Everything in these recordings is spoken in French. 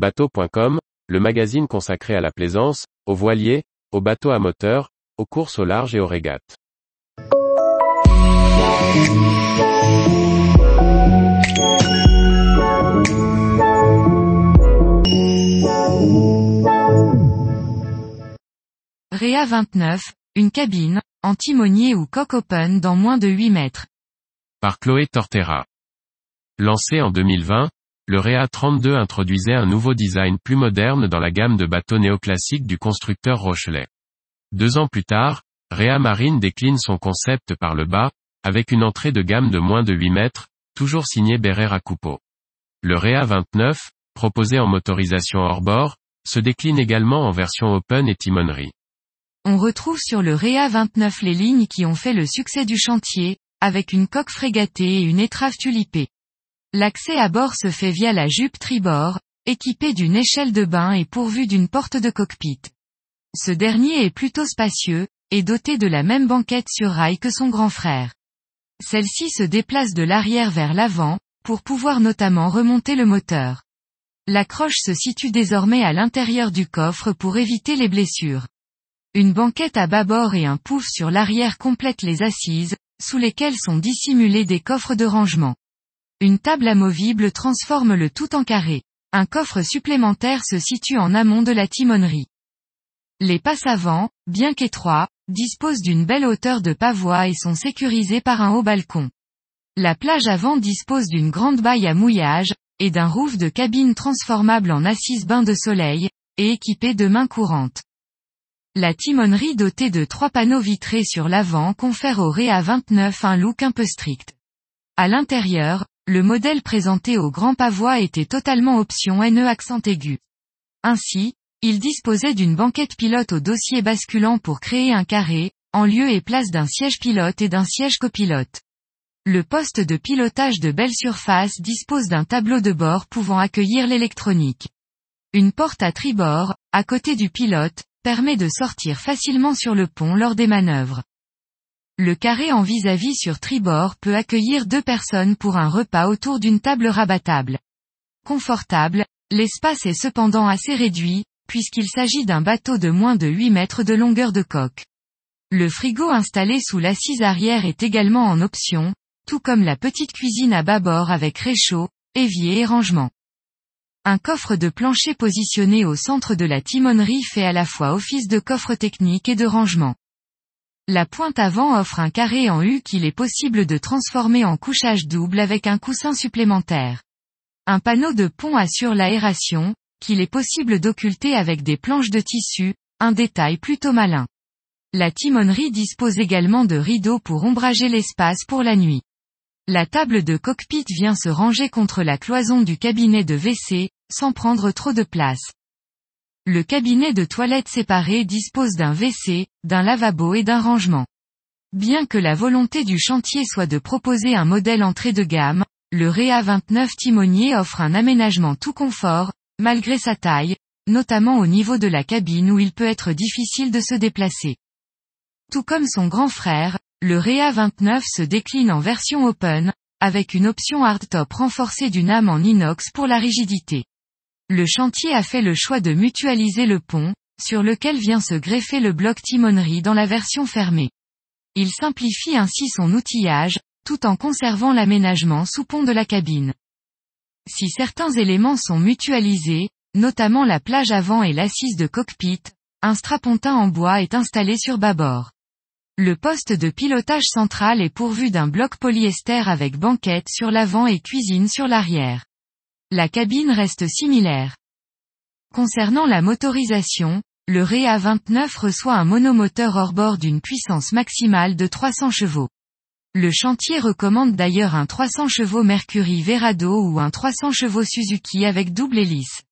Bateau.com, le magazine consacré à la plaisance, aux voiliers, aux bateaux à moteur, aux courses au large et aux régates. Réa 29, une cabine, en timonier ou coque open dans moins de 8 mètres. Par Chloé Tortera. Lancé en 2020, le Réa 32 introduisait un nouveau design plus moderne dans la gamme de bateaux néoclassiques du constructeur Rochelet. Deux ans plus tard, Réa Marine décline son concept par le bas, avec une entrée de gamme de moins de 8 mètres, toujours signé Berrera Coupeau. Le Réa 29, proposé en motorisation hors bord, se décline également en version open et timonerie. On retrouve sur le Réa 29 les lignes qui ont fait le succès du chantier, avec une coque frégatée et une étrave tulipée. L'accès à bord se fait via la jupe tribord, équipée d'une échelle de bain et pourvue d'une porte de cockpit. Ce dernier est plutôt spacieux, et doté de la même banquette sur rail que son grand frère. Celle-ci se déplace de l'arrière vers l'avant, pour pouvoir notamment remonter le moteur. La croche se situe désormais à l'intérieur du coffre pour éviter les blessures. Une banquette à bâbord et un pouf sur l'arrière complètent les assises, sous lesquelles sont dissimulés des coffres de rangement. Une table amovible transforme le tout en carré. Un coffre supplémentaire se situe en amont de la timonerie. Les passes avant, bien qu'étroits, disposent d'une belle hauteur de pavois et sont sécurisés par un haut balcon. La plage avant dispose d'une grande baille à mouillage, et d'un roof de cabine transformable en assise bain de soleil, et équipé de mains courantes. La timonerie dotée de trois panneaux vitrés sur l'avant confère au Réa 29 un look un peu strict. À l'intérieur, le modèle présenté au grand pavois était totalement option NE accent aigu. Ainsi, il disposait d'une banquette pilote au dossier basculant pour créer un carré, en lieu et place d'un siège pilote et d'un siège copilote. Le poste de pilotage de belle surface dispose d'un tableau de bord pouvant accueillir l'électronique. Une porte à tribord, à côté du pilote, permet de sortir facilement sur le pont lors des manœuvres. Le carré en vis-à-vis sur tribord peut accueillir deux personnes pour un repas autour d'une table rabattable. Confortable, l'espace est cependant assez réduit, puisqu'il s'agit d'un bateau de moins de 8 mètres de longueur de coque. Le frigo installé sous l'assise arrière est également en option, tout comme la petite cuisine à bâbord avec réchaud, évier et rangement. Un coffre de plancher positionné au centre de la timonerie fait à la fois office de coffre technique et de rangement. La pointe avant offre un carré en U qu'il est possible de transformer en couchage double avec un coussin supplémentaire. Un panneau de pont assure l'aération, qu'il est possible d'occulter avec des planches de tissu, un détail plutôt malin. La timonerie dispose également de rideaux pour ombrager l'espace pour la nuit. La table de cockpit vient se ranger contre la cloison du cabinet de WC, sans prendre trop de place. Le cabinet de toilette séparé dispose d'un WC, d'un lavabo et d'un rangement. Bien que la volonté du chantier soit de proposer un modèle entrée de gamme, le Réa 29 timonier offre un aménagement tout confort, malgré sa taille, notamment au niveau de la cabine où il peut être difficile de se déplacer. Tout comme son grand frère, le Réa 29 se décline en version open, avec une option hardtop renforcée d'une âme en inox pour la rigidité. Le chantier a fait le choix de mutualiser le pont, sur lequel vient se greffer le bloc timonerie dans la version fermée. Il simplifie ainsi son outillage, tout en conservant l'aménagement sous pont de la cabine. Si certains éléments sont mutualisés, notamment la plage avant et l'assise de cockpit, un strapontin en bois est installé sur bâbord. Le poste de pilotage central est pourvu d'un bloc polyester avec banquette sur l'avant et cuisine sur l'arrière. La cabine reste similaire. Concernant la motorisation, le Réa 29 reçoit un monomoteur hors bord d'une puissance maximale de 300 chevaux. Le chantier recommande d'ailleurs un 300 chevaux Mercury Verado ou un 300 chevaux Suzuki avec double hélice.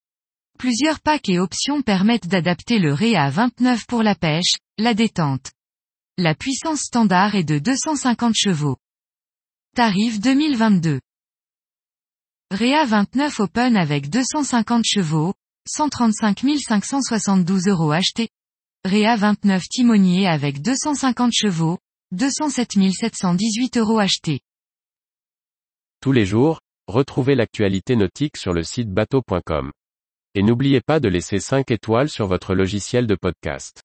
Plusieurs packs et options permettent d'adapter le Réa 29 pour la pêche, la détente. La puissance standard est de 250 chevaux. Tarif 2022. Réa 29 Open avec 250 chevaux, 135 572 euros achetés. Réa 29 Timonier avec 250 chevaux, 207 718 euros achetés. Tous les jours, retrouvez l'actualité nautique sur le site bateau.com et n'oubliez pas de laisser 5 étoiles sur votre logiciel de podcast.